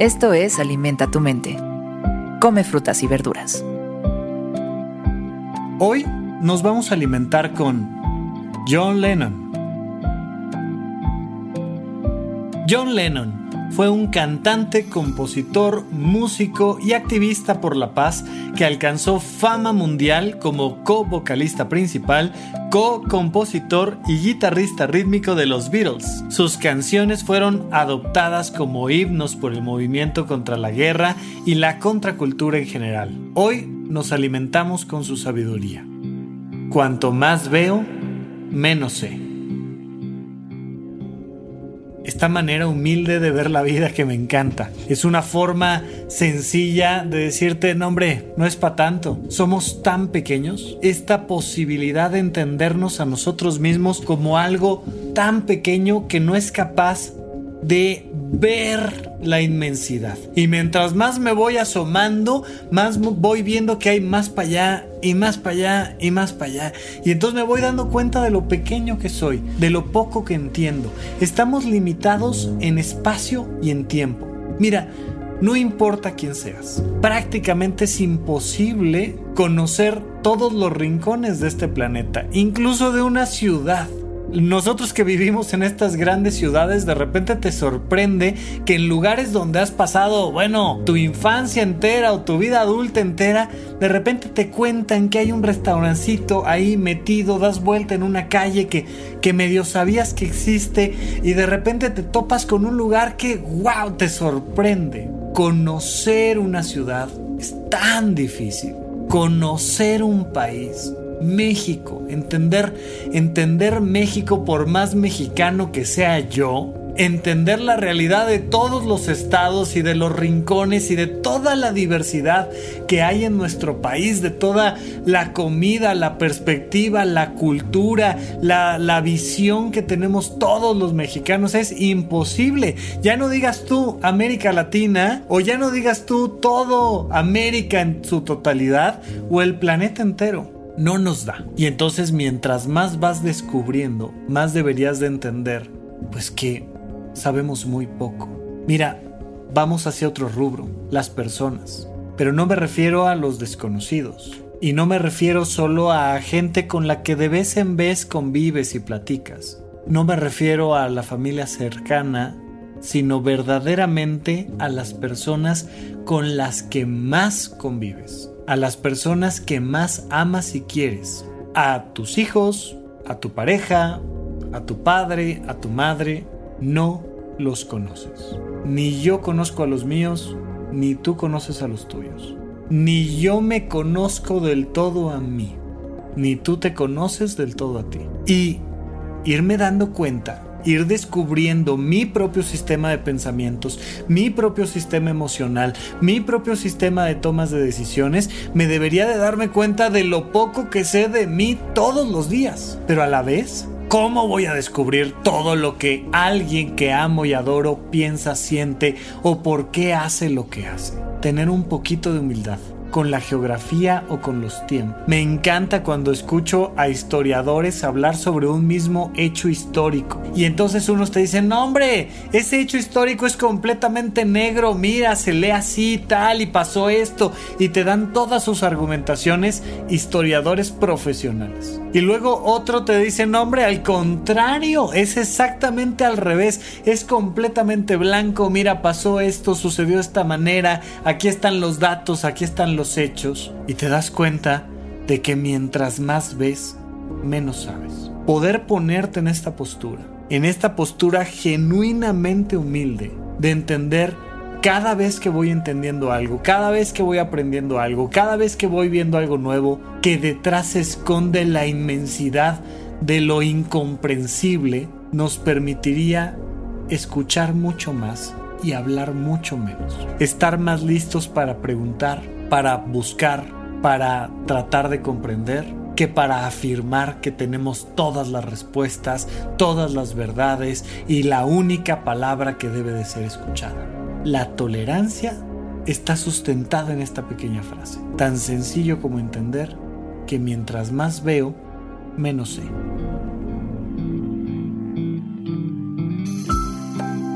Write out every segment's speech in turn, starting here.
Esto es Alimenta tu mente. Come frutas y verduras. Hoy nos vamos a alimentar con John Lennon. John Lennon fue un cantante, compositor, músico y activista por la paz que alcanzó fama mundial como co-vocalista principal, co-compositor y guitarrista rítmico de los Beatles. Sus canciones fueron adoptadas como himnos por el movimiento contra la guerra y la contracultura en general. Hoy nos alimentamos con su sabiduría. Cuanto más veo, menos sé esta manera humilde de ver la vida que me encanta. Es una forma sencilla de decirte, no hombre, no es para tanto. Somos tan pequeños. Esta posibilidad de entendernos a nosotros mismos como algo tan pequeño que no es capaz de ver la inmensidad. Y mientras más me voy asomando, más voy viendo que hay más para allá y más para allá y más para allá. Y entonces me voy dando cuenta de lo pequeño que soy, de lo poco que entiendo. Estamos limitados en espacio y en tiempo. Mira, no importa quién seas, prácticamente es imposible conocer todos los rincones de este planeta, incluso de una ciudad nosotros que vivimos en estas grandes ciudades, de repente te sorprende que en lugares donde has pasado, bueno, tu infancia entera o tu vida adulta entera, de repente te cuentan que hay un restaurancito ahí metido, das vuelta en una calle que, que medio sabías que existe y de repente te topas con un lugar que, wow, te sorprende. Conocer una ciudad es tan difícil. Conocer un país México, entender, entender México por más mexicano que sea yo, entender la realidad de todos los estados y de los rincones y de toda la diversidad que hay en nuestro país, de toda la comida, la perspectiva, la cultura, la, la, visión que tenemos todos los mexicanos, es imposible. Ya no digas tú América Latina o ya no digas tú todo América en su totalidad o el planeta entero no nos da. Y entonces mientras más vas descubriendo, más deberías de entender, pues que sabemos muy poco. Mira, vamos hacia otro rubro, las personas. Pero no me refiero a los desconocidos. Y no me refiero solo a gente con la que de vez en vez convives y platicas. No me refiero a la familia cercana, sino verdaderamente a las personas con las que más convives a las personas que más amas y quieres, a tus hijos, a tu pareja, a tu padre, a tu madre, no los conoces. Ni yo conozco a los míos, ni tú conoces a los tuyos. Ni yo me conozco del todo a mí, ni tú te conoces del todo a ti. Y irme dando cuenta ir descubriendo mi propio sistema de pensamientos, mi propio sistema emocional, mi propio sistema de tomas de decisiones, me debería de darme cuenta de lo poco que sé de mí todos los días. Pero a la vez, ¿cómo voy a descubrir todo lo que alguien que amo y adoro piensa, siente o por qué hace lo que hace? Tener un poquito de humildad con la geografía o con los tiempos. Me encanta cuando escucho a historiadores hablar sobre un mismo hecho histórico. Y entonces unos te dicen, no hombre, ese hecho histórico es completamente negro, mira, se lee así, tal, y pasó esto. Y te dan todas sus argumentaciones historiadores profesionales. Y luego otro te dice, no hombre, al contrario, es exactamente al revés, es completamente blanco, mira, pasó esto, sucedió de esta manera, aquí están los datos, aquí están los hechos y te das cuenta de que mientras más ves, menos sabes. Poder ponerte en esta postura, en esta postura genuinamente humilde, de entender cada vez que voy entendiendo algo, cada vez que voy aprendiendo algo, cada vez que voy viendo algo nuevo, que detrás se esconde la inmensidad de lo incomprensible, nos permitiría escuchar mucho más y hablar mucho menos. Estar más listos para preguntar, para buscar, para tratar de comprender, que para afirmar que tenemos todas las respuestas, todas las verdades y la única palabra que debe de ser escuchada. La tolerancia está sustentada en esta pequeña frase, tan sencillo como entender que mientras más veo, menos sé.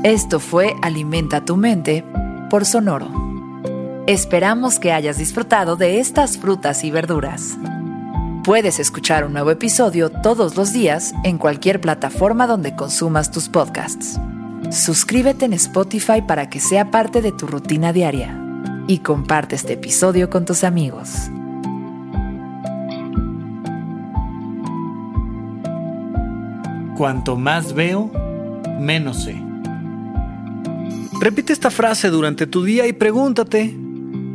Esto fue Alimenta tu mente por Sonoro. Esperamos que hayas disfrutado de estas frutas y verduras. Puedes escuchar un nuevo episodio todos los días en cualquier plataforma donde consumas tus podcasts. Suscríbete en Spotify para que sea parte de tu rutina diaria y comparte este episodio con tus amigos. Cuanto más veo, menos sé. Repite esta frase durante tu día y pregúntate,